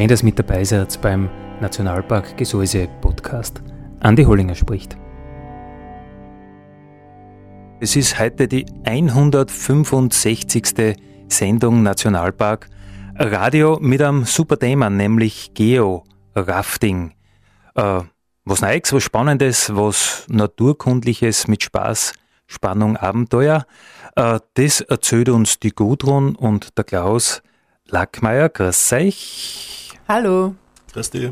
Schön, dass mit dabei seid beim Nationalpark Gesäuse Podcast. Andi Hollinger spricht. Es ist heute die 165. Sendung Nationalpark Radio mit einem super Thema, nämlich Geo-Rafting. Äh, was Neues, was Spannendes, was Naturkundliches mit Spaß, Spannung, Abenteuer. Äh, das erzählt uns die Gudrun und der Klaus Lackmeier. Grüß euch. Hallo. Grüß dich.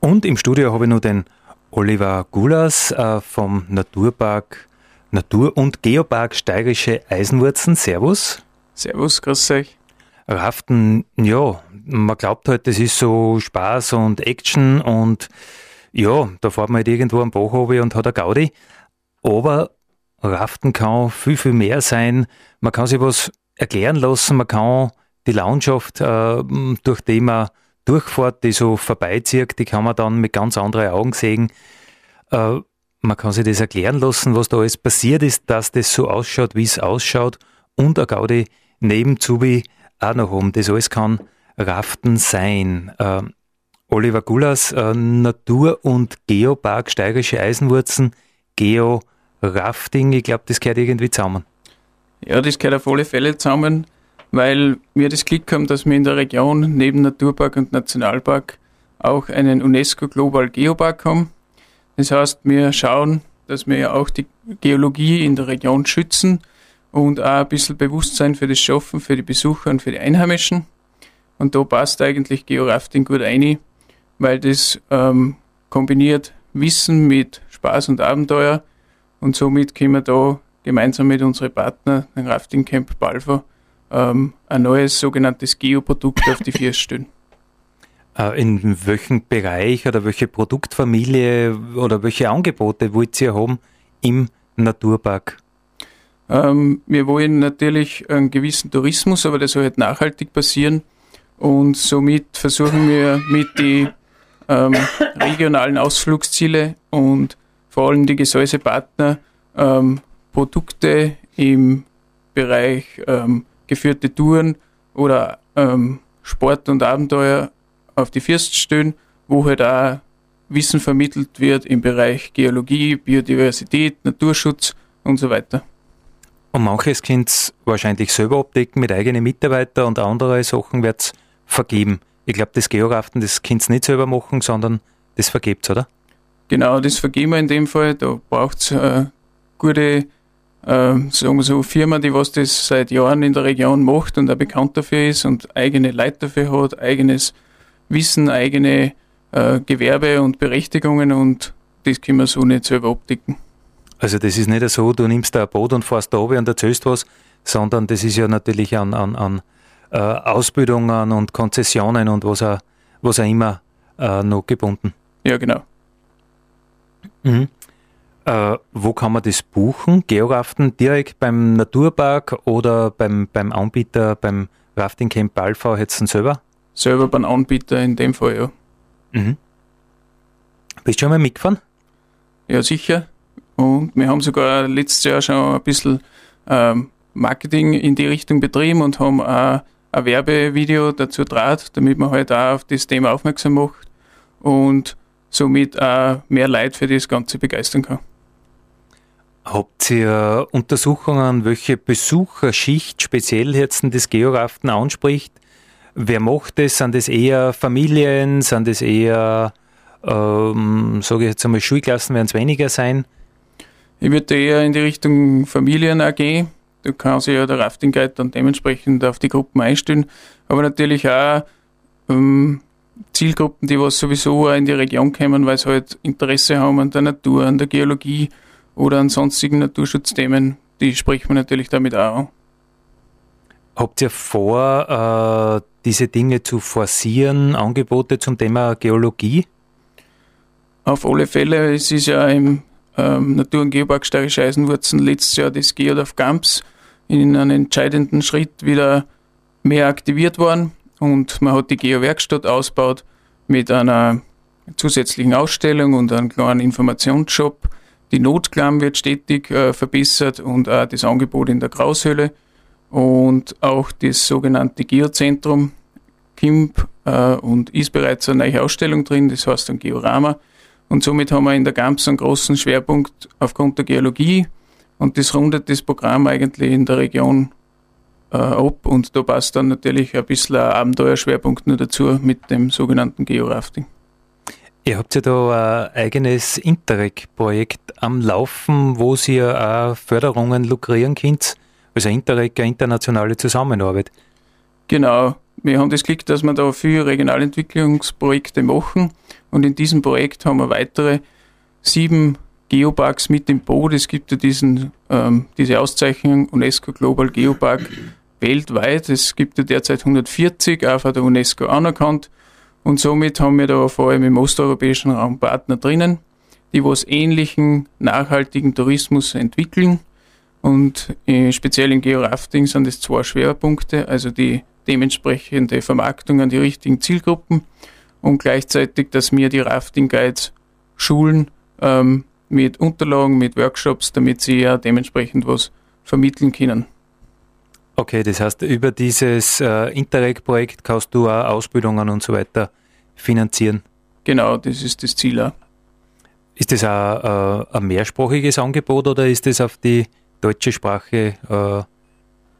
Und im Studio habe ich noch den Oliver Gulas äh, vom Naturpark Natur- und Geopark Steirische Eisenwurzen. Servus. Servus, grüß euch. Raften, ja, man glaubt halt, das ist so Spaß und Action und ja, da fährt man halt irgendwo am Bach und hat eine Gaudi. Aber Raften kann viel, viel mehr sein. Man kann sich was erklären lassen, man kann die Landschaft, äh, durch die man durchfährt, die so vorbeizieht, die kann man dann mit ganz anderen Augen sehen. Äh, man kann sich das erklären lassen, was da alles passiert ist, dass das so ausschaut, wie es ausschaut und eine Gaudi neben Zubi auch noch um. Das alles kann Raften sein. Äh, Oliver Gulas, äh, Natur- und Geopark Steirische Eisenwurzen, Geo-Rafting, ich glaube, das gehört irgendwie zusammen. Ja, das gehört auf alle Fälle zusammen weil wir das Glück haben, dass wir in der Region neben Naturpark und Nationalpark auch einen UNESCO Global Geopark haben. Das heißt, wir schauen, dass wir auch die Geologie in der Region schützen und auch ein bisschen Bewusstsein für das schaffen, für die Besucher und für die Einheimischen. Und da passt eigentlich Georafting gut ein, weil das ähm, kombiniert Wissen mit Spaß und Abenteuer und somit können wir da gemeinsam mit unseren Partnern, dem Rafting Camp Balfa, ähm, ein neues sogenanntes Geoprodukt auf die Vier stellen. Äh, in welchem Bereich oder welche Produktfamilie oder welche Angebote wollt ihr haben im Naturpark? Ähm, wir wollen natürlich einen gewissen Tourismus, aber der soll halt nachhaltig passieren. Und somit versuchen wir mit den ähm, regionalen Ausflugsziele und vor allem die Gesäusepartner ähm, Produkte im Bereich ähm, geführte Touren oder ähm, Sport und Abenteuer auf die First stellen, wo halt auch Wissen vermittelt wird im Bereich Geologie, Biodiversität, Naturschutz und so weiter. Und manches könnt wahrscheinlich selber abdecken mit eigenen Mitarbeitern und andere Sachen wird es vergeben. Ich glaube, das Georaften, das könnt nicht selber machen, sondern das vergebt oder? Genau, das vergeben wir in dem Fall. Da braucht es äh, gute äh, sagen wir so, Firma, die was das seit Jahren in der Region macht und auch bekannt dafür ist und eigene Leute dafür hat, eigenes Wissen, eigene äh, Gewerbe und Berechtigungen und das können wir so nicht selber abdecken. Also das ist nicht so, du nimmst da ein Boot und fährst da oben und erzählst was, sondern das ist ja natürlich an, an, an äh, Ausbildungen und Konzessionen und was auch, was auch immer äh, noch gebunden. Ja, genau. Mhm. Äh, wo kann man das buchen? Georaften direkt beim Naturpark oder beim, beim Anbieter, beim Rafting Camp Alpha jetzt selber? Selber beim Anbieter in dem Fall, ja. Mhm. Bist du schon mal mitgefahren? Ja, sicher. Und wir haben sogar letztes Jahr schon ein bisschen ähm, Marketing in die Richtung betrieben und haben auch ein Werbevideo dazu draht, damit man halt auch auf das Thema aufmerksam macht und somit auch mehr Leute für das Ganze begeistern kann. Habt ihr Untersuchungen, welche Besucherschicht speziell jetzt das Georaften anspricht? Wer macht das? Sind das eher Familien? Sind das eher, ähm, sage ich jetzt einmal, Schulklassen werden es weniger sein? Ich würde eher in die Richtung Familien AG. Da kann sich ja der Rafting Guide dann dementsprechend auf die Gruppen einstellen. Aber natürlich auch ähm, Zielgruppen, die was sowieso auch in die Region kommen, weil sie halt Interesse haben an der Natur, an der Geologie oder an sonstigen Naturschutzthemen, die spricht man natürlich damit auch an. Habt ihr vor, äh, diese Dinge zu forcieren, Angebote zum Thema Geologie? Auf alle Fälle, es ist ja im ähm, Natur- und Geopark Steirische Eisenwurzen letztes Jahr das Geodorf Gamps in einem entscheidenden Schritt wieder mehr aktiviert worden und man hat die Geo-Werkstatt ausgebaut mit einer zusätzlichen Ausstellung und einem kleinen Informationsshop. Die Notklamm wird stetig äh, verbessert und auch das Angebot in der Graushöhle und auch das sogenannte Geozentrum KIMP äh, und ist bereits eine neue Ausstellung drin, das heißt ein Georama. Und somit haben wir in der GAMS einen großen Schwerpunkt aufgrund der Geologie und das rundet das Programm eigentlich in der Region äh, ab und da passt dann natürlich ein bisschen ein Abenteuerschwerpunkt nur dazu mit dem sogenannten Georafting. Ihr habt ja da ein eigenes Interreg-Projekt am Laufen, wo ihr auch Förderungen lukrieren könnt. Also Interreg, eine internationale Zusammenarbeit. Genau. Wir haben das Glück, dass wir da viele Regionalentwicklungsprojekte machen und in diesem Projekt haben wir weitere sieben Geoparks mit im Boot. Es gibt ja diesen, ähm, diese Auszeichnung UNESCO Global Geopark weltweit. Es gibt ja derzeit 140, auch von der UNESCO anerkannt. Und somit haben wir da vor allem im osteuropäischen Raum Partner drinnen, die was ähnlichen nachhaltigen Tourismus entwickeln. Und äh, speziell im Georafting sind es zwei Schwerpunkte, also die dementsprechende Vermarktung an die richtigen Zielgruppen und gleichzeitig, dass wir die Rafting Guides schulen ähm, mit Unterlagen, mit Workshops, damit sie ja dementsprechend was vermitteln können. Okay, das heißt, über dieses äh, Interreg-Projekt kannst du auch Ausbildungen und so weiter finanzieren. Genau, das ist das Ziel auch. Ist das auch äh, ein mehrsprachiges Angebot oder ist das auf die deutsche Sprache äh,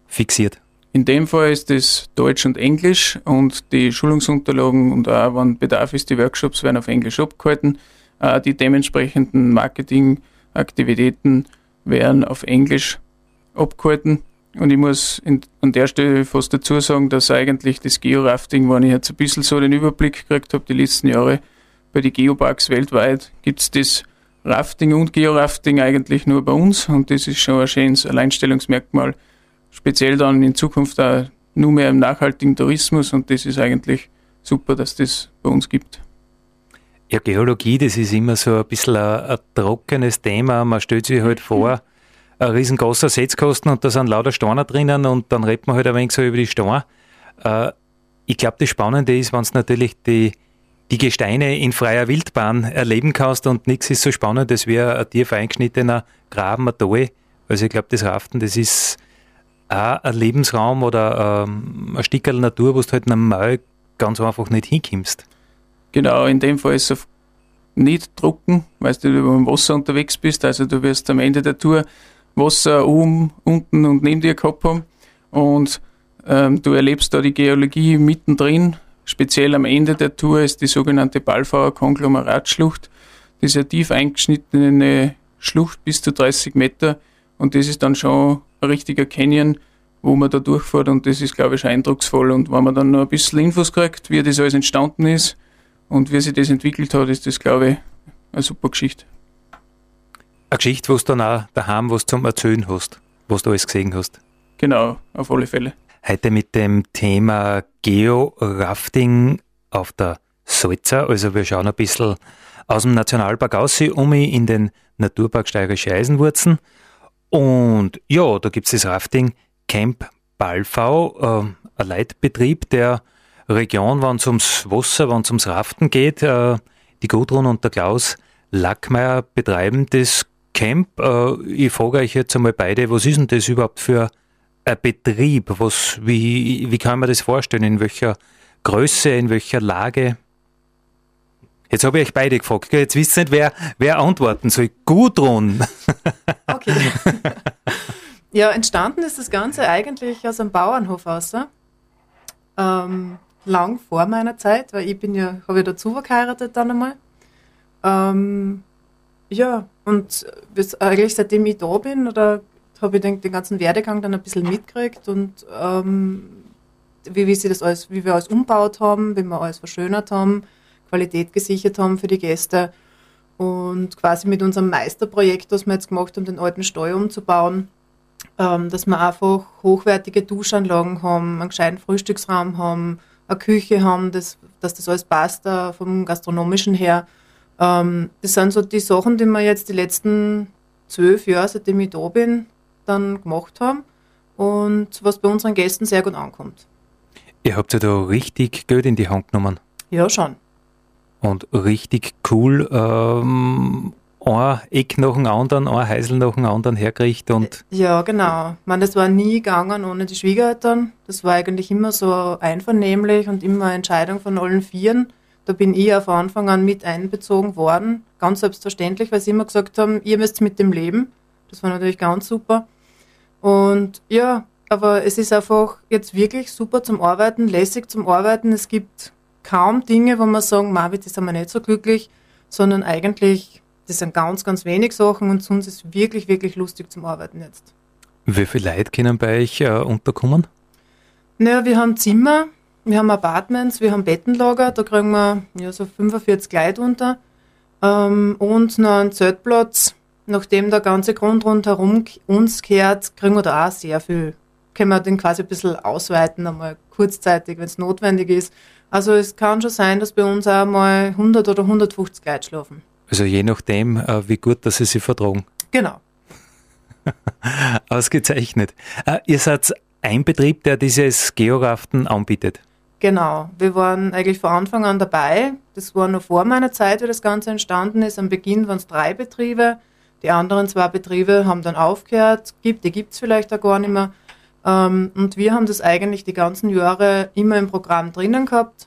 fixiert? In dem Fall ist es Deutsch und Englisch und die Schulungsunterlagen und auch, wenn Bedarf ist, die Workshops werden auf Englisch abgehalten. Äh, die dementsprechenden Marketingaktivitäten werden auf Englisch abgehalten. Und ich muss in, an der Stelle fast dazu sagen, dass eigentlich das Georafting, wenn ich jetzt ein bisschen so den Überblick gekriegt habe, die letzten Jahre bei den Geoparks weltweit, gibt es das Rafting und Georafting eigentlich nur bei uns und das ist schon ein schönes Alleinstellungsmerkmal, speziell dann in Zukunft auch nur mehr im nachhaltigen Tourismus und das ist eigentlich super, dass das bei uns gibt. Ja, Geologie, das ist immer so ein bisschen ein, ein trockenes Thema. Man stellt sich halt vor, ein riesengroßer Setzkosten und da sind lauter Steine drinnen und dann redet man halt ein wenig so über die Steine. Äh, ich glaube, das Spannende ist, wenn es natürlich die, die Gesteine in freier Wildbahn erleben kannst und nichts ist so spannend, das wäre ein tief eingeschnittener Graben, ein Tal. Also ich glaube, das Raften, das ist auch ein Lebensraum oder ähm, ein Stückel Natur, wo du halt normal ganz einfach nicht hinkommst. Genau, in dem Fall ist es nicht trocken, weil du über dem Wasser unterwegs bist. Also du wirst am Ende der Tour Wasser oben, unten und neben dir gehabt haben. Und ähm, du erlebst da die Geologie mittendrin. Speziell am Ende der Tour ist die sogenannte Ballfauer Konglomeratschlucht. Das ist eine tief eingeschnittene Schlucht bis zu 30 Meter. Und das ist dann schon ein richtiger Canyon, wo man da durchfährt. Und das ist, glaube ich, eindrucksvoll. Und wenn man dann noch ein bisschen Infos kriegt, wie das alles entstanden ist und wie sich das entwickelt hat, ist das, glaube ich, eine super Geschichte. Eine Geschichte, wo du dann auch daheim was zum Erzählen hast, was du alles gesehen hast. Genau, auf alle Fälle. Heute mit dem Thema Geo-Rafting auf der Salza. Also wir schauen ein bisschen aus dem Nationalpark aus, um in den Naturpark Steirische Eisenwurzen. Und ja, da gibt es das Rafting Camp Ballfau, äh, ein Leitbetrieb der Region, wenn es ums Wasser, wenn es ums Raften geht. Äh, die Gudrun und der Klaus Lackmeier betreiben das Camp. Äh, ich frage euch jetzt einmal beide, was ist denn das überhaupt für ein Betrieb? Was, wie, wie kann man das vorstellen? In welcher Größe, in welcher Lage? Jetzt habe ich euch beide gefragt. Jetzt wisst ihr nicht, wer, wer antworten soll. Gudrun. Okay. ja, entstanden ist das Ganze eigentlich aus einem Bauernhof aus. Ähm, lang vor meiner Zeit, weil ich bin ja, habe ja dazu geheiratet dann einmal. Ähm, ja, und eigentlich seitdem ich da bin, oder habe ich den, den, ganzen Werdegang dann ein bisschen mitgekriegt und ähm, wie, wie, sie das alles, wie wir alles umbaut haben, wie wir alles verschönert haben, Qualität gesichert haben für die Gäste. Und quasi mit unserem Meisterprojekt, das wir jetzt gemacht haben, den alten Stall umzubauen, ähm, dass wir einfach hochwertige Duschanlagen haben, einen gescheiten Frühstücksraum haben, eine Küche haben, das, dass das alles passt uh, vom gastronomischen her. Ähm, das sind so die Sachen, die wir jetzt die letzten zwölf Jahre, seitdem ich da bin, dann gemacht haben und was bei unseren Gästen sehr gut ankommt. Ihr habt ja da richtig Geld in die Hand genommen. Ja, schon. Und richtig cool ähm, ein Eck nach dem anderen, ein Heisel nach dem anderen hergerichtet und. Ja, genau. Ich meine, das war nie gegangen ohne die Schwiegereltern. Das war eigentlich immer so einvernehmlich und immer eine Entscheidung von allen Vieren. Da bin ich auf Anfang an mit einbezogen worden. Ganz selbstverständlich, weil sie immer gesagt haben, ihr müsst mit dem leben. Das war natürlich ganz super. Und ja, aber es ist einfach jetzt wirklich super zum Arbeiten, lässig zum Arbeiten. Es gibt kaum Dinge, wo man sagen, Marvin, das sind wir nicht so glücklich, sondern eigentlich das sind ganz, ganz wenig Sachen und sonst ist es wirklich, wirklich lustig zum Arbeiten jetzt. Wie viele Leute können bei euch äh, unterkommen? Naja, wir haben Zimmer, wir haben Apartments, wir haben Bettenlager, da kriegen wir ja, so 45 Leute unter. Ähm, und noch einen Zeltplatz. Nachdem der ganze Grund rundherum uns kehrt, kriegen wir da auch sehr viel. Können wir den quasi ein bisschen ausweiten, einmal kurzzeitig, wenn es notwendig ist. Also es kann schon sein, dass bei uns auch mal 100 oder 150 Leute schlafen. Also je nachdem, äh, wie gut, dass sie sich vertragen. Genau. Ausgezeichnet. Äh, ihr seid ein Betrieb, der dieses Georaften anbietet. Genau. Wir waren eigentlich von Anfang an dabei. Das war noch vor meiner Zeit, wie das Ganze entstanden ist. Am Beginn waren es drei Betriebe. Die anderen zwei Betriebe haben dann aufgehört. Gibt, die gibt es vielleicht auch gar nicht mehr. Ähm, und wir haben das eigentlich die ganzen Jahre immer im Programm drinnen gehabt.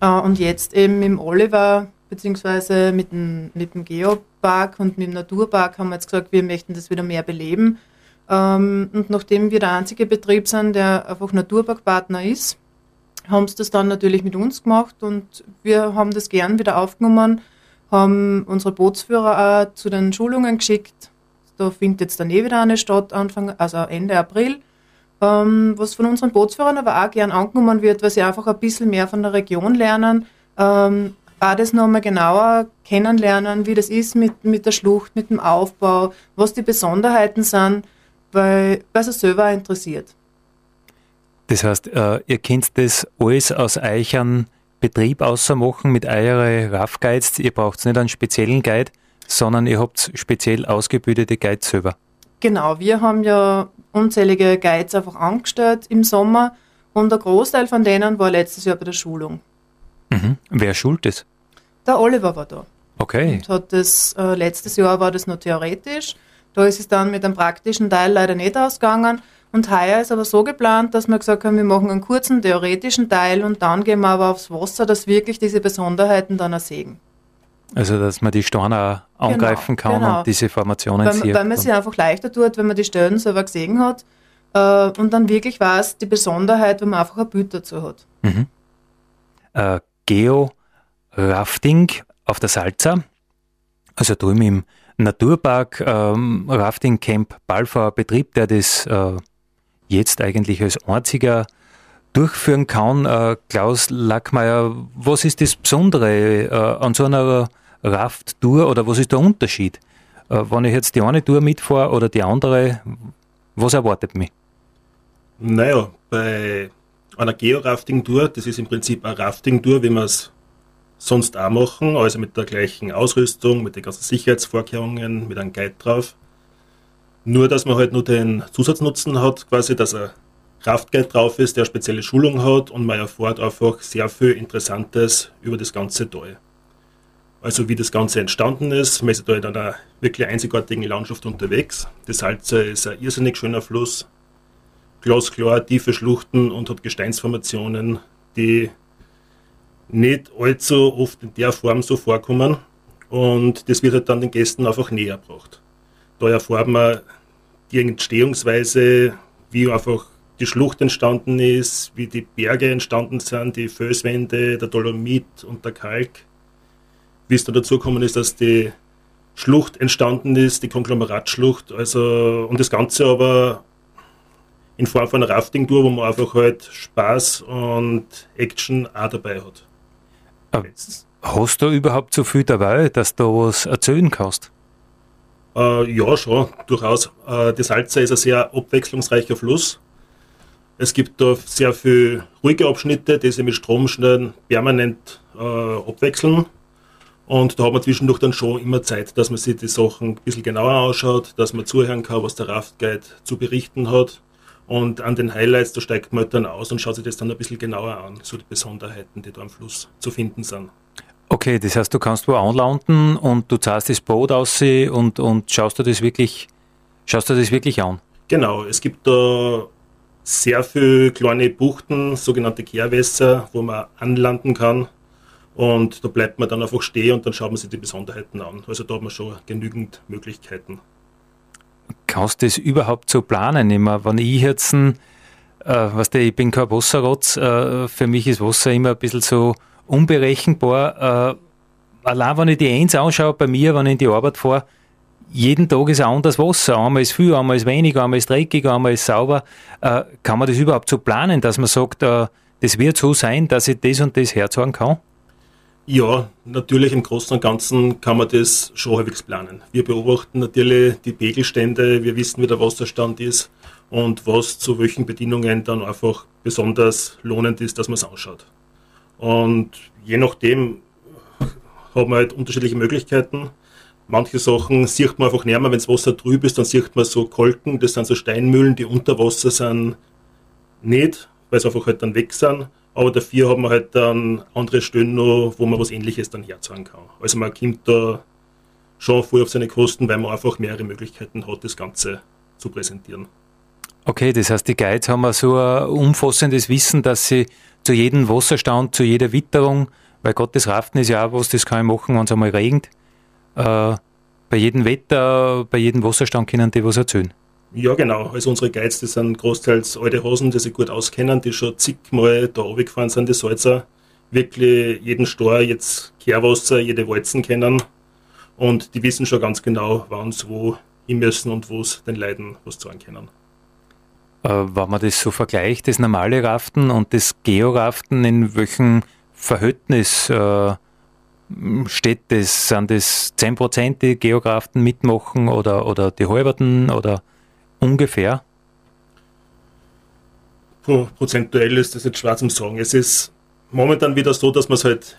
Äh, und jetzt eben im Oliver beziehungsweise mit dem, mit dem Geopark und mit dem Naturpark haben wir jetzt gesagt, wir möchten das wieder mehr beleben. Ähm, und nachdem wir der einzige Betrieb sind, der einfach Naturparkpartner ist, haben sie das dann natürlich mit uns gemacht und wir haben das gern wieder aufgenommen, haben unsere Bootsführer auch zu den Schulungen geschickt. Da findet jetzt dann eh wieder eine statt, Anfang, also Ende April. Ähm, was von unseren Bootsführern aber auch gern angenommen wird, weil sie einfach ein bisschen mehr von der Region lernen, ähm, auch das nochmal genauer kennenlernen, wie das ist mit, mit der Schlucht, mit dem Aufbau, was die Besonderheiten sind, weil, weil es selber interessiert. Das heißt, äh, ihr könnt das alles aus euren Betrieb ausmachen mit euren Rough Guides. Ihr braucht nicht einen speziellen Guide, sondern ihr habt speziell ausgebildete Guides selber. Genau, wir haben ja unzählige Guides einfach angestellt im Sommer und der Großteil von denen war letztes Jahr bei der Schulung. Mhm. Wer schult es? Der Oliver war da. Okay. Und hat das, äh, letztes Jahr war das nur theoretisch. Da ist es dann mit dem praktischen Teil leider nicht ausgegangen. Und heuer ist aber so geplant, dass wir gesagt haben, wir machen einen kurzen theoretischen Teil und dann gehen wir aber aufs Wasser, dass wirklich diese Besonderheiten dann ersehen. Also, dass man die Steine auch genau, angreifen kann genau. und diese Formationen weil, sieht. Weil man sich einfach leichter tut, wenn man die Stellen selber gesehen hat äh, und dann wirklich weiß, die Besonderheit, wenn man einfach ein Bild dazu hat. Mhm. Äh, Geo Rafting auf der Salza, also drüben im Naturpark ähm, Rafting Camp Balfauer Betrieb, der das äh, jetzt eigentlich als einziger durchführen kann. Äh, Klaus Lackmeier, was ist das Besondere äh, an so einer Raft-Tour oder was ist der Unterschied? Äh, wenn ich jetzt die eine Tour mitfahre oder die andere, was erwartet mich? Naja, bei einer Geo-Rafting-Tour, das ist im Prinzip eine Rafting-Tour, wie man es sonst auch machen, also mit der gleichen Ausrüstung, mit den ganzen Sicherheitsvorkehrungen, mit einem Guide drauf. Nur, dass man halt nur den Zusatznutzen hat, quasi, dass ein Kraftguide drauf ist, der spezielle Schulung hat und man erfährt einfach sehr viel Interessantes über das ganze Tal. Also wie das Ganze entstanden ist, man ist da in einer wirklich einzigartigen Landschaft unterwegs. Das Salze ist ein irrsinnig schöner Fluss, glasklar, tiefe Schluchten und hat Gesteinsformationen, die nicht allzu oft in der Form so vorkommen. Und das wird halt dann den Gästen einfach näher gebracht. Da erfahren wir die Entstehungsweise, wie einfach die Schlucht entstanden ist, wie die Berge entstanden sind, die Felswände, der Dolomit und der Kalk. Wie es da dazu gekommen ist, dass die Schlucht entstanden ist, die Konglomeratsschlucht. Also, und das Ganze aber in Form von einer Rafting-Tour, wo man einfach halt Spaß und Action auch dabei hat. Aber hast du überhaupt so viel dabei, dass du was erzählen kannst? Äh, ja, schon, durchaus. Äh, die Salza ist ein sehr abwechslungsreicher Fluss. Es gibt da sehr viele ruhige Abschnitte, die sich mit Stromschnellen permanent äh, abwechseln. Und da hat man zwischendurch dann schon immer Zeit, dass man sich die Sachen ein bisschen genauer anschaut, dass man zuhören kann, was der Raftguide zu berichten hat. Und an den Highlights, da steigt man halt dann aus und schaut sich das dann ein bisschen genauer an, so die Besonderheiten, die da am Fluss zu finden sind. Okay, das heißt, du kannst wo anlanden und du zahlst das Boot aus und, und schaust du das wirklich, schaust du das wirklich an? Genau, es gibt da sehr viele kleine Buchten, sogenannte Kehrwässer, wo man anlanden kann. Und da bleibt man dann einfach stehen und dann schaut man sich die Besonderheiten an. Also da hat man schon genügend Möglichkeiten. Kannst du das überhaupt so planen? Immer, wenn ich jetzt, äh, weißt du, ich bin kein Wasserrotz, äh, für mich ist Wasser immer ein bisschen so unberechenbar. Äh, allein wenn ich die Eins anschaue, bei mir, wenn ich in die Arbeit fahre, jeden Tag ist ein anderes Wasser. Einmal ist viel, einmal ist weniger, einmal ist dreckig, einmal ist sauber. Äh, kann man das überhaupt so planen, dass man sagt, äh, das wird so sein, dass ich das und das herzagen kann? Ja, natürlich im Großen und Ganzen kann man das schon halbwegs planen. Wir beobachten natürlich die Pegelstände, wir wissen, wie der Wasserstand ist und was zu welchen Bedingungen dann einfach besonders lohnend ist, dass man es anschaut. Und je nachdem hat man halt unterschiedliche Möglichkeiten. Manche Sachen sieht man einfach näher, wenn das Wasser trüb ist, dann sieht man so Kolken, das sind so Steinmühlen, die unter Wasser sind, nicht, weil sie einfach halt dann weg sind. Aber dafür haben wir halt dann andere Stellen noch, wo man was ähnliches dann herzahlen kann. Also man kommt da schon voll auf seine Kosten, weil man einfach mehrere Möglichkeiten hat, das Ganze zu präsentieren. Okay, das heißt, die Guides haben so ein umfassendes Wissen, dass sie zu jedem Wasserstand, zu jeder Witterung, weil Gottes Raften ist ja auch was, das kann ich machen, wenn es einmal regnet, äh, bei jedem Wetter, bei jedem Wasserstand können die was erzählen. Ja, genau. Also unsere Guides, das sind großteils alte Hosen, die sich gut auskennen, die schon zigmal da runtergefahren sind, die Salzer, wirklich jeden Stor, jetzt Kehrwasser, jede Walzen kennen und die wissen schon ganz genau, wann sie wo hin müssen und wo es den Leuten was sagen können. Äh, wenn man das so vergleicht, das normale Raften und das Georaften, in welchem Verhältnis äh, steht das? Sind das 10% die Geograften mitmachen oder, oder die halberten oder ungefähr? prozentuell ist das jetzt schwer zum Sagen. Es ist momentan wieder so, dass wir es halt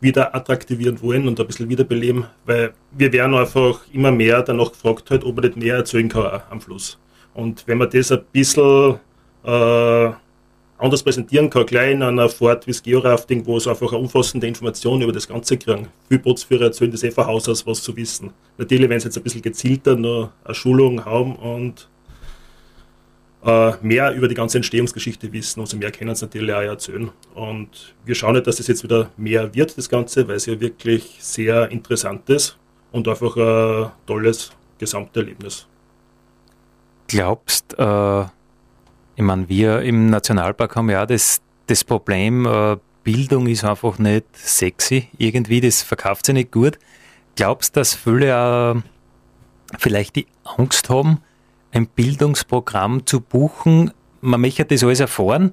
wieder attraktivieren wollen und ein bisschen wiederbeleben, weil wir werden einfach immer mehr danach gefragt, halt, ob man nicht mehr erzählen kann am Fluss. Und wenn man das ein bisschen äh, anders präsentieren kann, gleich in einer Fahrt wie das Georafting, wo es einfach eine umfassende Information über das Ganze kriegen. Viele Bootsführer erzählen das eh von Haus aus, was zu wissen. Natürlich, wenn sie jetzt ein bisschen gezielter noch eine Schulung haben und äh, mehr über die ganze Entstehungsgeschichte wissen, umso mehr können sie natürlich auch erzählen. Und wir schauen nicht, dass das jetzt wieder mehr wird, das Ganze, weil es ja wirklich sehr interessant ist und einfach ein tolles Gesamterlebnis glaubst, äh, ich meine, wir im Nationalpark haben ja das, das Problem, äh, Bildung ist einfach nicht sexy, irgendwie, das verkauft sich nicht gut. Glaubst du, dass viele äh, vielleicht die Angst haben, ein Bildungsprogramm zu buchen? Man möchte das alles erfahren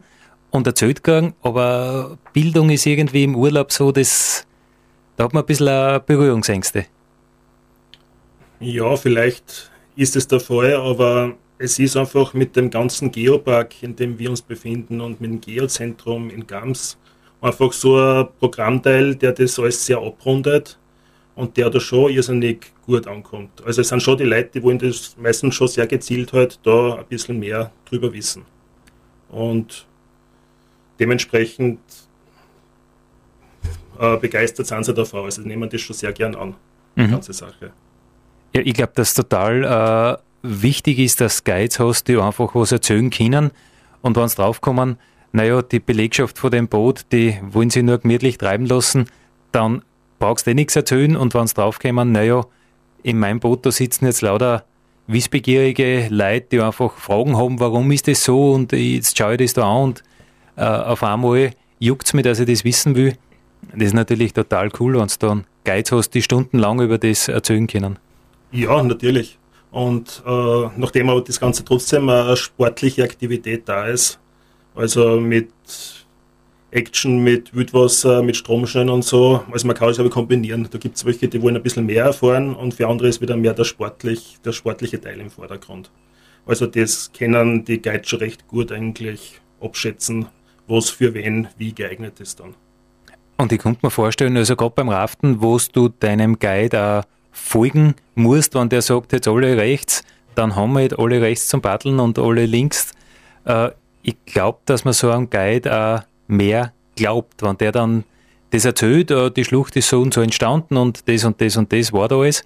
und erzählt kriegen, aber Bildung ist irgendwie im Urlaub so, das, da hat man ein bisschen Berührungsängste. Ja, vielleicht ist es der Fall, aber es ist einfach mit dem ganzen Geopark, in dem wir uns befinden und mit dem Geozentrum in Gams einfach so ein Programmteil, der das alles sehr abrundet und der da schon irrsinnig gut ankommt. Also es sind schon die Leute, die wollen das meistens schon sehr gezielt halt da ein bisschen mehr drüber wissen. Und dementsprechend äh, begeistert sind sie davon. Also nehmen das schon sehr gern an, die mhm. ganze Sache. Ja, ich glaube, das total äh wichtig ist, dass Guides hast, die einfach was erzählen können. Und wenn sie draufkommen, naja, die Belegschaft von dem Boot, die wollen sie nur gemütlich treiben lassen, dann brauchst du eh nichts erzählen. Und wenn sie draufkommen, naja, in meinem Boot, da sitzen jetzt lauter wissbegierige Leute, die einfach Fragen haben, warum ist das so und jetzt schaue ich das da an und äh, auf einmal juckt es mich, dass ich das wissen will. Das ist natürlich total cool, wenn du dann Guides hast, die stundenlang über das erzählen können. Ja, natürlich. Und äh, nachdem aber das Ganze trotzdem eine sportliche Aktivität da ist, also mit Action, mit Wildwasser, mit Stromschnellen und so, also man kann es aber kombinieren. Da gibt es welche, die wollen ein bisschen mehr erfahren und für andere ist wieder mehr der, sportlich, der sportliche Teil im Vordergrund. Also das kennen die Guides schon recht gut eigentlich abschätzen, was für wen wie geeignet ist dann. Und ich könnte mir vorstellen, also gerade beim Raften, wo du deinem Guide auch folgen musst, wenn der sagt, jetzt alle rechts, dann haben wir jetzt alle rechts zum Paddeln und alle links. Äh, ich glaube, dass man so einem Guide auch mehr glaubt, wenn der dann das erzählt, äh, die Schlucht ist so und so entstanden und das und das und das war da alles.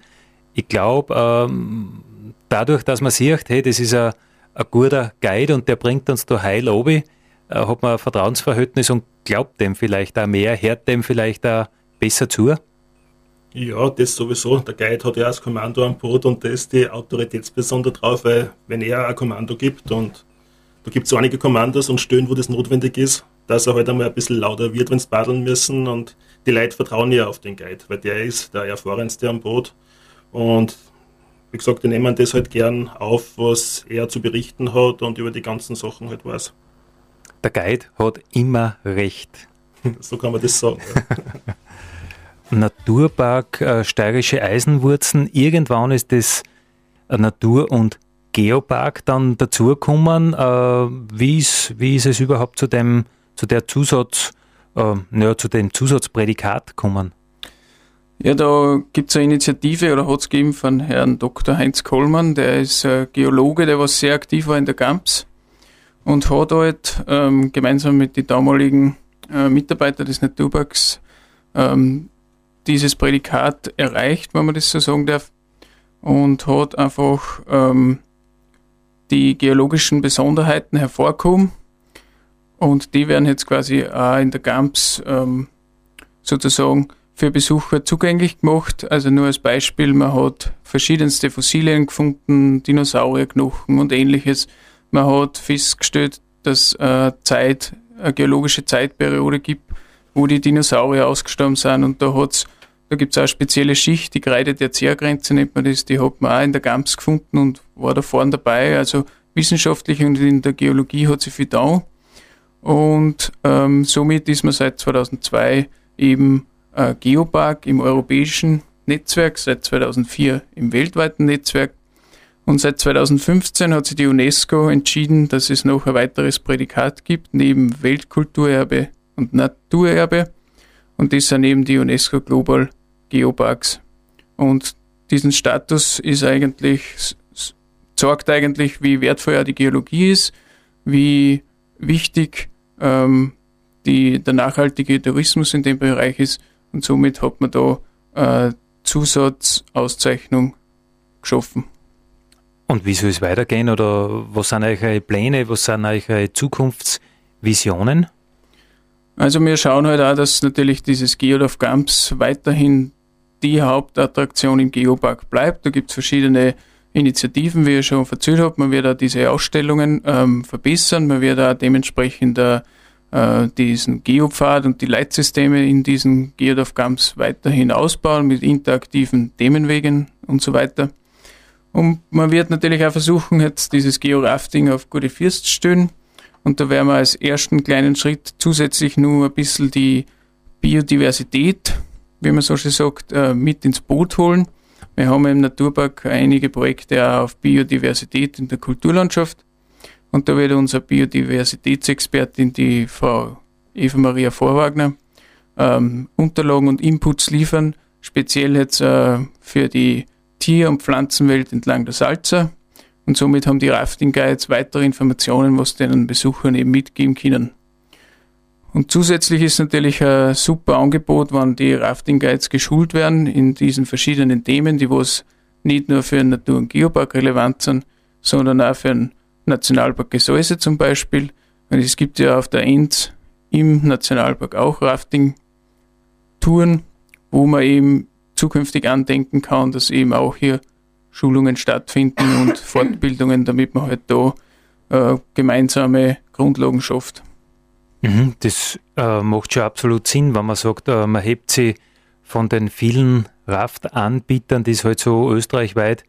Ich glaube, ähm, dadurch, dass man sieht, hey, das ist ein, ein guter Guide und der bringt uns da heil obi, äh, hat man ein Vertrauensverhältnis und glaubt dem vielleicht auch mehr, hört dem vielleicht auch besser zu. Ja, das sowieso. Der Guide hat ja das Kommando am Boot und da ist die Autoritätsperson da drauf, weil wenn er ein Kommando gibt und da gibt es so einige Kommandos und Stöhnen, wo das notwendig ist, dass er halt einmal ein bisschen lauter wird, wenn sie paddeln müssen und die Leute vertrauen ja auf den Guide, weil der ist der erfahrenste am Boot und wie gesagt, die nehmen das halt gern auf, was er zu berichten hat und über die ganzen Sachen halt weiß. Der Guide hat immer recht. so kann man das sagen. Ja. Naturpark äh, Steirische Eisenwurzen. Irgendwann ist das Natur- und Geopark dann dazugekommen. Äh, wie, ist, wie ist es überhaupt zu dem, zu der Zusatz, äh, ja, zu dem Zusatzprädikat gekommen? Ja, da gibt es eine Initiative oder hat es gegeben von Herrn Dr. Heinz Kollmann, der ist äh, Geologe, der was sehr aktiv war in der GAMS und hat halt ähm, gemeinsam mit den damaligen äh, Mitarbeitern des Naturparks ähm, dieses Prädikat erreicht, wenn man das so sagen darf, und hat einfach ähm, die geologischen Besonderheiten hervorgehoben und die werden jetzt quasi auch in der GAMS ähm, sozusagen für Besucher zugänglich gemacht. Also nur als Beispiel, man hat verschiedenste Fossilien gefunden, Dinosaurierknochen und ähnliches. Man hat festgestellt, dass äh, Zeit, eine geologische Zeitperiode gibt, wo die Dinosaurier ausgestorben sind und da hat's da gibt es auch eine spezielle Schicht, die Kreide der Zergrenze nennt man das, die hat man auch in der GAMS gefunden und war da vorne dabei. Also wissenschaftlich und in der Geologie hat sie viel da. Und ähm, somit ist man seit 2002 eben äh, Geopark im europäischen Netzwerk, seit 2004 im weltweiten Netzwerk. Und seit 2015 hat sich die UNESCO entschieden, dass es noch ein weiteres Prädikat gibt, neben Weltkulturerbe und Naturerbe. Und das sind eben die UNESCO Global Geoparks. Und diesen Status ist eigentlich, sorgt eigentlich, wie wertvoll ja die Geologie ist, wie wichtig ähm, die, der nachhaltige Tourismus in dem Bereich ist und somit hat man da äh, Zusatzauszeichnung geschaffen. Und wie soll es weitergehen oder was sind eure Pläne, was sind eure Zukunftsvisionen? Also wir schauen halt auch, dass natürlich dieses Geodorf Gamps weiterhin die Hauptattraktion im Geopark bleibt. Da gibt es verschiedene Initiativen, wie ich schon erzählt habe. Man wird auch diese Ausstellungen ähm, verbessern, man wird auch dementsprechend äh, diesen Geopfad und die Leitsysteme in diesen Geodorf Gams weiterhin ausbauen mit interaktiven Themenwegen und so weiter. Und man wird natürlich auch versuchen, jetzt dieses Georafting auf gute First zu stellen. Und da werden wir als ersten kleinen Schritt zusätzlich nur ein bisschen die Biodiversität wie man so schön sagt, äh, mit ins Boot holen. Wir haben im Naturpark einige Projekte auch auf Biodiversität in der Kulturlandschaft. Und da wird unsere Biodiversitätsexpertin, die Frau Eva Maria Vorwagner, ähm, Unterlagen und Inputs liefern, speziell jetzt äh, für die Tier- und Pflanzenwelt entlang der Salza. Und somit haben die Rafting Guides weitere Informationen, was den Besuchern eben mitgeben können. Und zusätzlich ist natürlich ein super Angebot, wenn die Rafting Guides geschult werden in diesen verschiedenen Themen, die was nicht nur für den Natur- und Geopark relevant sind, sondern auch für den Nationalpark Gesäuse zum Beispiel. Und es gibt ja auf der Enz im Nationalpark auch Rafting-Touren, wo man eben zukünftig andenken kann, dass eben auch hier Schulungen stattfinden und Fortbildungen, damit man halt da äh, gemeinsame Grundlagen schafft. Mhm, das äh, macht schon absolut Sinn, wenn man sagt, äh, man hebt sie von den vielen Raftanbietern, die es halt so österreichweit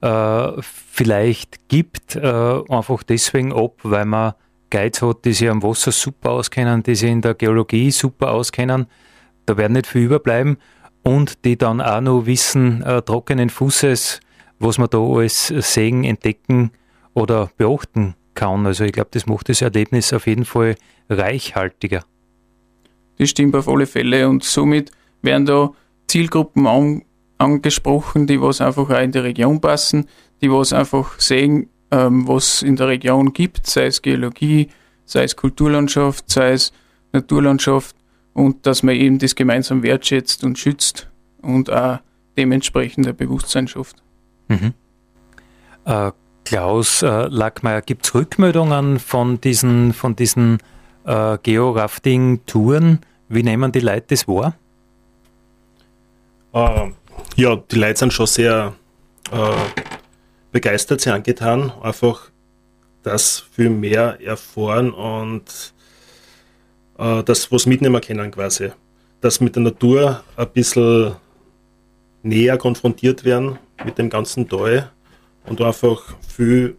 äh, vielleicht gibt, äh, einfach deswegen ab, weil man Guides hat, die sich am Wasser super auskennen, die sich in der Geologie super auskennen. Da werden nicht viel überbleiben und die dann auch noch wissen, äh, trockenen Fußes, was man da alles sehen, entdecken oder beachten kann. Also ich glaube, das macht das Erlebnis auf jeden Fall reichhaltiger. Das stimmt auf alle Fälle und somit werden da Zielgruppen an, angesprochen, die was einfach auch in die Region passen, die was einfach sehen, ähm, was in der Region gibt, sei es Geologie, sei es Kulturlandschaft, sei es Naturlandschaft und dass man eben das gemeinsam wertschätzt und schützt und auch dementsprechend ein Bewusstsein schafft. Mhm. Äh, Klaus äh, Lackmeier, gibt es Rückmeldungen von diesen, von diesen äh, Geo-Rafting-Touren? Wie nehmen die Leute das wahr? Uh, ja, die Leute sind schon sehr uh, begeistert, sehr angetan, einfach das viel mehr erfahren und uh, das was mitnehmen können quasi. Dass mit der Natur ein bisschen näher konfrontiert werden mit dem ganzen Tal und einfach viel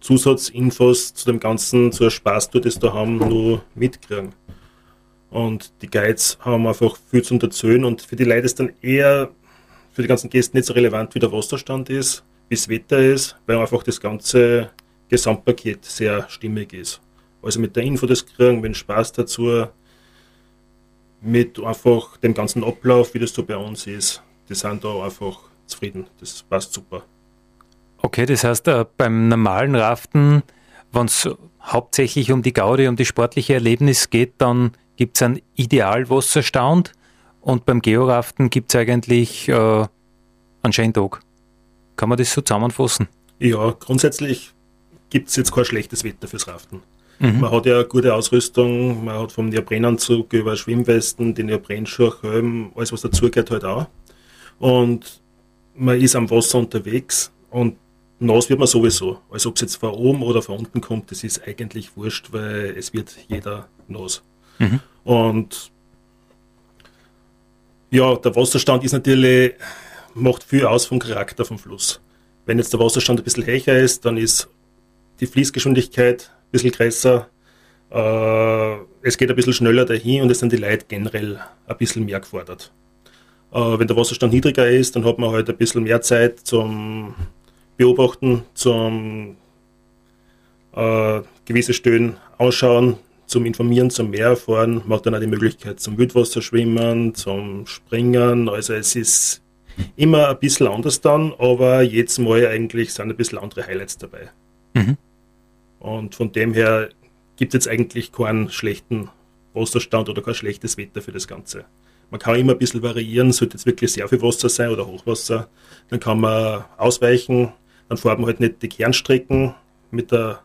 Zusatzinfos zu dem Ganzen, zur Spaßtour, das da haben, nur mitkriegen. Und die Guides haben einfach viel zu erzählen und für die Leute ist dann eher, für die ganzen Gäste nicht so relevant, wie der Wasserstand ist, wie das Wetter ist, weil einfach das ganze Gesamtpaket sehr stimmig ist. Also mit der Info das kriegen, mit Spaß dazu, mit einfach dem ganzen Ablauf, wie das so bei uns ist, die sind da einfach zufrieden. Das passt super. Okay, das heißt, äh, beim normalen Raften, wenn es hauptsächlich um die Gaudi, um die sportliche Erlebnis geht, dann gibt es einen Idealwasserstand und beim Georaften gibt es eigentlich äh, einen schönen Tag. Kann man das so zusammenfassen? Ja, grundsätzlich gibt es jetzt kein schlechtes Wetter fürs Raften. Mhm. Man hat ja gute Ausrüstung, man hat vom Neoprenanzug über Schwimmwesten, den Neoprenschuhe, Helm, alles was dazugehört halt auch. Und man ist am Wasser unterwegs und nass wird man sowieso. Also ob es jetzt von oben oder von unten kommt, das ist eigentlich wurscht, weil es wird jeder nass. Mhm. Und ja, der Wasserstand ist natürlich, macht viel aus vom Charakter vom Fluss. Wenn jetzt der Wasserstand ein bisschen höher ist, dann ist die Fließgeschwindigkeit ein bisschen größer, äh, es geht ein bisschen schneller dahin und es sind die Leute generell ein bisschen mehr gefordert. Äh, wenn der Wasserstand niedriger ist, dann hat man halt ein bisschen mehr Zeit zum Beobachten, zum äh, gewisse Stellen ausschauen, zum Informieren, zum Meer erfahren. Man hat dann auch die Möglichkeit zum Wildwasserschwimmen, zum Springen. Also es ist immer ein bisschen anders dann, aber jedes Mal eigentlich sind ein bisschen andere Highlights dabei. Mhm. Und von dem her gibt es jetzt eigentlich keinen schlechten Wasserstand oder kein schlechtes Wetter für das Ganze. Man kann immer ein bisschen variieren, sollte jetzt wirklich sehr viel Wasser sein oder Hochwasser, dann kann man ausweichen, dann fährt man halt nicht die Kernstrecken mit, der,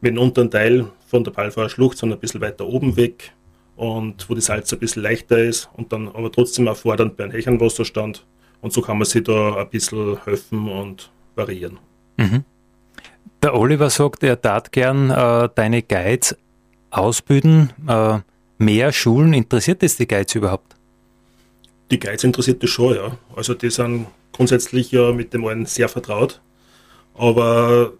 mit dem unteren Teil von der Palfauer Schlucht, sondern ein bisschen weiter oben weg und wo die Salz ein bisschen leichter ist und dann aber trotzdem erfordernd bei einem höheren Wasserstand. Und so kann man sich da ein bisschen helfen und variieren. Mhm. Der Oliver sagt, er tat gern äh, deine Guides ausbilden. Äh, mehr Schulen. Interessiert das die Guides überhaupt? Die Guides interessiert das schon, ja. Also die sind grundsätzlich ja mit dem allen sehr vertraut. Aber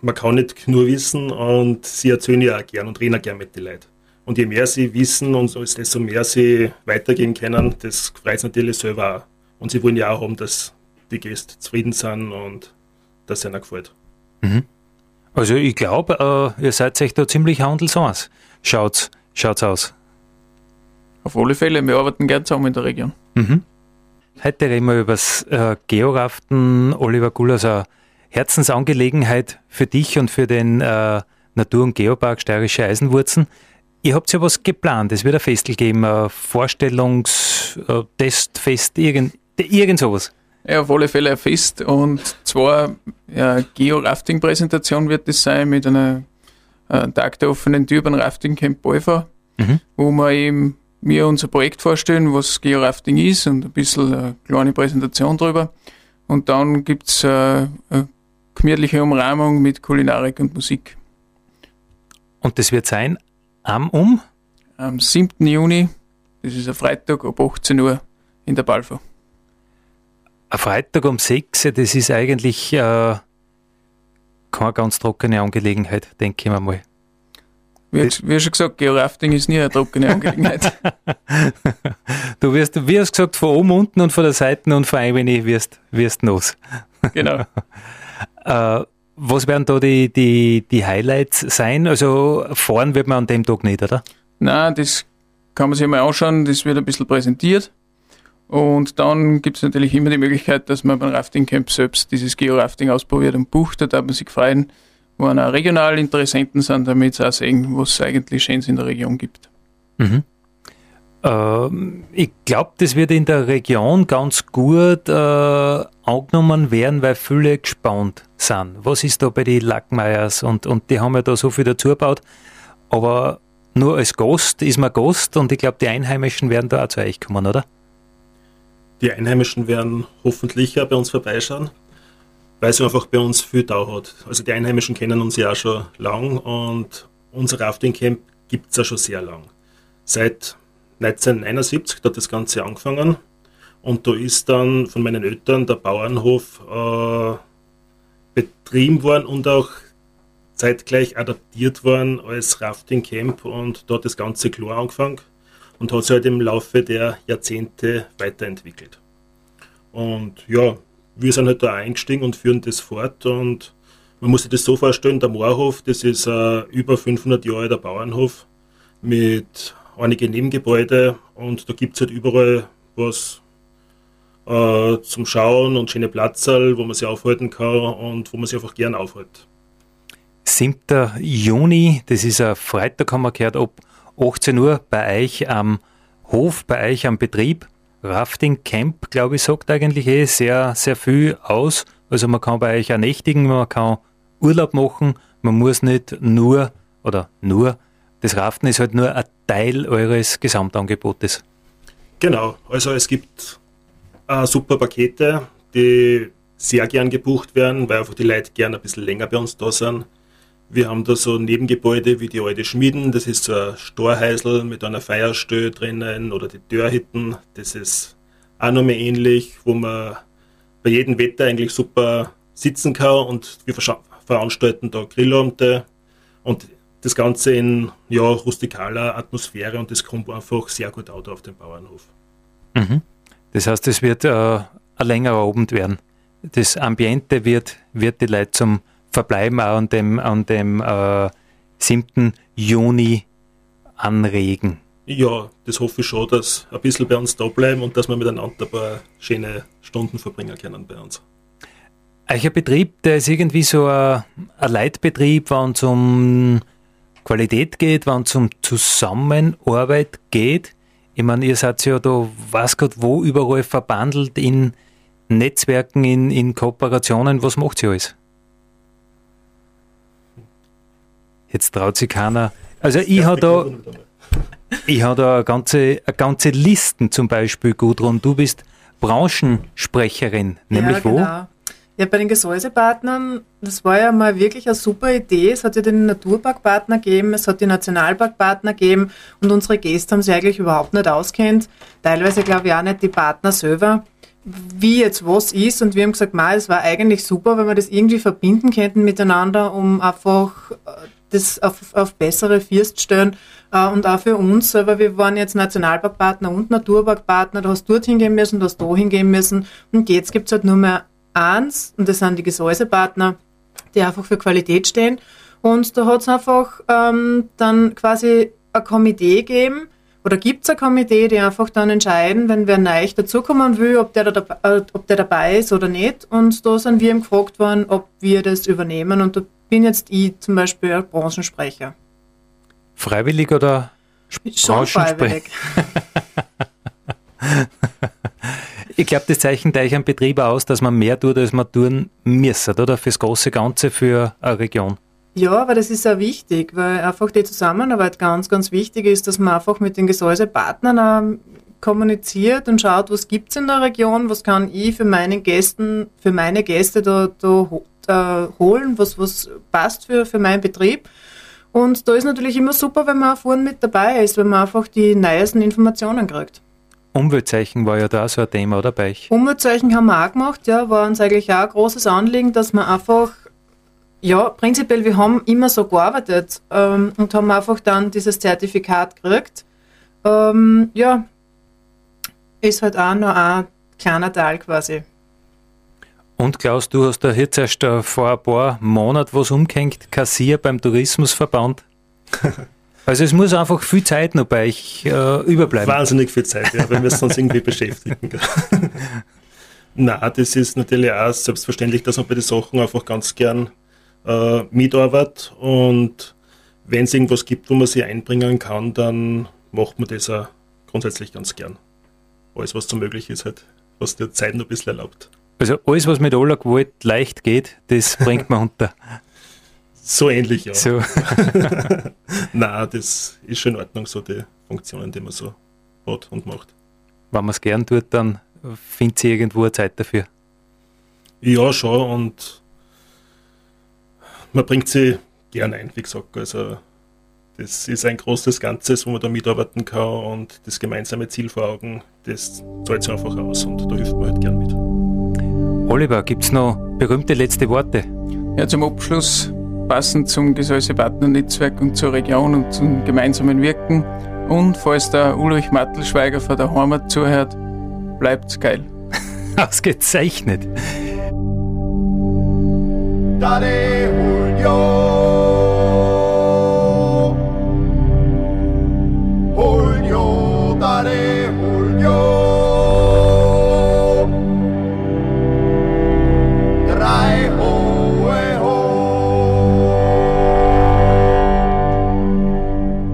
man kann nicht nur wissen und sie erzählen ja auch gern und reden auch gern mit den Leuten. Und je mehr sie wissen und desto mehr sie weitergehen können, das freut es natürlich selber auch. Und sie wollen ja auch haben, dass die Gäste zufrieden sind und dass es ihnen gefällt. Mhm. Also ich glaube, äh, ihr seid euch da ziemlich handelsaus. Schaut's, schaut's aus. Auf alle Fälle, wir arbeiten gern zusammen in der Region. Mhm. Heute reden wir über das äh, Georaften. Oliver eine Herzensangelegenheit für dich und für den äh, Natur- und Geopark Steirische Eisenwurzen. Ihr habt ja was geplant. Es wird ein Festel geben, ein Vorstellungs-, äh, Testfest, irgend, irgend sowas. Ja, auf alle Fälle ein Fest. Und zwar ja, Geo-Rafting-Präsentation wird es sein mit einer äh, Tag der offenen Tür beim Rafting Camp Bolfa, mhm. wo wir eben mir unser Projekt vorstellen, was Georafting ist und ein bisschen eine kleine Präsentation drüber. Und dann gibt's äh, eine gemütliche Umrahmung mit Kulinarik und Musik. Und das wird sein am um? Am 7. Juni, das ist ein Freitag ab 18 Uhr in der Balfa. ein Freitag um 6, das ist eigentlich äh, keine ganz trockene Angelegenheit, denke ich mir mal. Wie, wie schon gesagt, Georafting ist nie eine trockene Angelegenheit. du wirst, wie hast gesagt, von oben, unten und von der Seite und von ein wenig wirst, wirst nass. Genau. äh, was werden da die, die, die Highlights sein? Also fahren wird man an dem Tag nicht, oder? Nein, das kann man sich mal anschauen, das wird ein bisschen präsentiert. Und dann gibt es natürlich immer die Möglichkeit, dass man beim Rafting Camp selbst dieses Georafting ausprobiert und bucht. Da darf man sich freuen wo auch regional Interessenten sind, damit sie auch sehen, was es eigentlich Schönes in der Region gibt. Mhm. Ähm, ich glaube, das wird in der Region ganz gut äh, angenommen werden, weil viele gespannt sind. Was ist da bei den Lackmeiers? Und, und die haben ja da so viel dazu gebaut. Aber nur als Gast ist man Gast und ich glaube, die Einheimischen werden da auch zu euch kommen, oder? Die Einheimischen werden hoffentlich ja bei uns vorbeischauen weil es einfach bei uns viel da hat. Also die Einheimischen kennen uns ja auch schon lang und unser Rafting Camp gibt es ja schon sehr lang. Seit 1979 hat das Ganze angefangen und da ist dann von meinen Eltern der Bauernhof äh, betrieben worden und auch zeitgleich adaptiert worden als Rafting Camp und da hat das Ganze klar angefangen und hat sich halt im Laufe der Jahrzehnte weiterentwickelt. Und ja, wir sind halt da eingestiegen und führen das fort und man muss sich das so vorstellen, der Moorhof, das ist ein über 500 Jahre alter Bauernhof mit einigen Nebengebäude und da gibt es halt überall was äh, zum Schauen und schöne Platzerl, wo man sich aufhalten kann und wo man sich einfach gern aufhält. 7. Juni, das ist ein Freitag, haben wir gehört, ab 18 Uhr bei euch am Hof, bei euch am Betrieb. Rafting Camp, glaube ich, sagt eigentlich eh sehr, sehr viel aus. Also man kann bei euch auch nächtigen, man kann Urlaub machen, man muss nicht nur, oder nur, das Raften ist halt nur ein Teil eures Gesamtangebotes. Genau, also es gibt äh, super Pakete, die sehr gern gebucht werden, weil einfach die Leute gern ein bisschen länger bei uns da sind. Wir haben da so Nebengebäude wie die alte Schmieden, das ist so ein Storhäusl mit einer Feierstelle drinnen oder die Dörrhitten, das ist auch nochmal ähnlich, wo man bei jedem Wetter eigentlich super sitzen kann und wir veranstalten da Grillabende und das Ganze in ja, rustikaler Atmosphäre und das kommt einfach sehr gut out auf den Bauernhof. Mhm. Das heißt, es wird äh, ein längerer Abend werden. Das Ambiente wird, wird die Leute zum Verbleiben auch an dem, an dem äh, 7. Juni anregen. Ja, das hoffe ich schon, dass ein bisschen bei uns da bleiben und dass wir miteinander ein paar schöne Stunden verbringen können bei uns. Euer Betrieb, der ist irgendwie so ein, ein Leitbetrieb, wenn es um Qualität geht, wenn es um Zusammenarbeit geht. Ich meine, ihr seid ja da, was Gott wo, überall verbandelt in Netzwerken, in, in Kooperationen. Was macht ihr alles? Jetzt traut sich keiner. Also ich habe da, ich habe da eine ganze, eine ganze Listen zum Beispiel, Gudrun. Du bist Branchensprecherin, nämlich ja, genau. wo? Ja, bei den Gesäusepartnern, das war ja mal wirklich eine super Idee. Es hat ja den Naturparkpartner gegeben, es hat die Nationalparkpartner gegeben und unsere Gäste haben sich eigentlich überhaupt nicht auskennt. Teilweise glaube ich auch nicht die Partner selber, wie jetzt was ist. Und wir haben gesagt, es war eigentlich super, wenn wir das irgendwie verbinden könnten miteinander, um einfach äh, das auf, auf bessere First stellen äh, und auch für uns, weil wir waren jetzt Nationalparkpartner und Naturparkpartner, du hast dort hingehen müssen, du hast da hingehen müssen und jetzt gibt es halt nur mehr eins und das sind die Gesäusepartner, die einfach für Qualität stehen und da hat es einfach ähm, dann quasi ein Komitee gegeben, oder gibt es ein Komitee, die einfach dann entscheiden, wenn wer neu dazukommen will, ob der, da, äh, ob der dabei ist oder nicht. Und da sind wir ihm gefragt worden, ob wir das übernehmen. Und da bin jetzt ich zum Beispiel ein Branchensprecher. Freiwillig oder Schon freiwillig. ich glaube, das zeichnet euch ein Betrieb aus, dass man mehr tut, als man tun müsste, oder? Fürs große Ganze, für eine Region. Ja, aber das ist sehr wichtig, weil einfach die Zusammenarbeit ganz, ganz wichtig ist, dass man einfach mit den Gesäusepartnern kommuniziert und schaut, was gibt es in der Region, was kann ich für meine Gästen, für meine Gäste da, da, da holen, was, was passt für, für meinen Betrieb. Und da ist natürlich immer super, wenn man vorne mit dabei ist, wenn man einfach die neuesten Informationen kriegt. Umweltzeichen war ja da so ein Thema, oder bei euch? Umweltzeichen haben wir auch gemacht, ja, war uns eigentlich auch ein großes Anliegen, dass man einfach, ja, prinzipiell, wir haben immer so gearbeitet ähm, und haben einfach dann dieses Zertifikat gekriegt. Ähm, ja, ist halt auch noch ein kleiner Teil quasi. Und Klaus, du hast da jetzt erst äh, vor ein paar Monaten was umgehängt, Kassier beim Tourismusverband. Also es muss einfach viel Zeit noch bei euch äh, überbleiben. Wahnsinnig viel Zeit, ja, weil wir uns irgendwie beschäftigen. Na, das ist natürlich auch selbstverständlich, dass man bei den Sachen einfach ganz gern äh, mitarbeitet und wenn es irgendwas gibt, wo man sich einbringen kann, dann macht man das auch grundsätzlich ganz gern. Alles, was so möglich ist, halt, was die Zeit noch ein bisschen erlaubt. Also alles, was mit aller Gewalt leicht geht, das bringt man unter. So ähnlich, ja. So. Na, das ist schon in Ordnung, so die Funktionen, die man so hat und macht. Wenn man es gern tut, dann findet sie irgendwo eine Zeit dafür. Ja, schon und man bringt sie gern ein, wie gesagt. Also das ist ein großes Ganzes, wo man da mitarbeiten kann und das gemeinsame Ziel vor Augen, das zahlt sich einfach aus und da hilft man halt gern mit. Oliver, gibt es noch berühmte letzte Worte? Ja, zum Abschluss passend zum Gesäuse Partnernetzwerk und zur Region und zum gemeinsamen Wirken. Und falls der Ulrich Mattelschweiger von der Heimat zuhört, bleibt's geil. Ausgezeichnet. Dale Julio. Julio,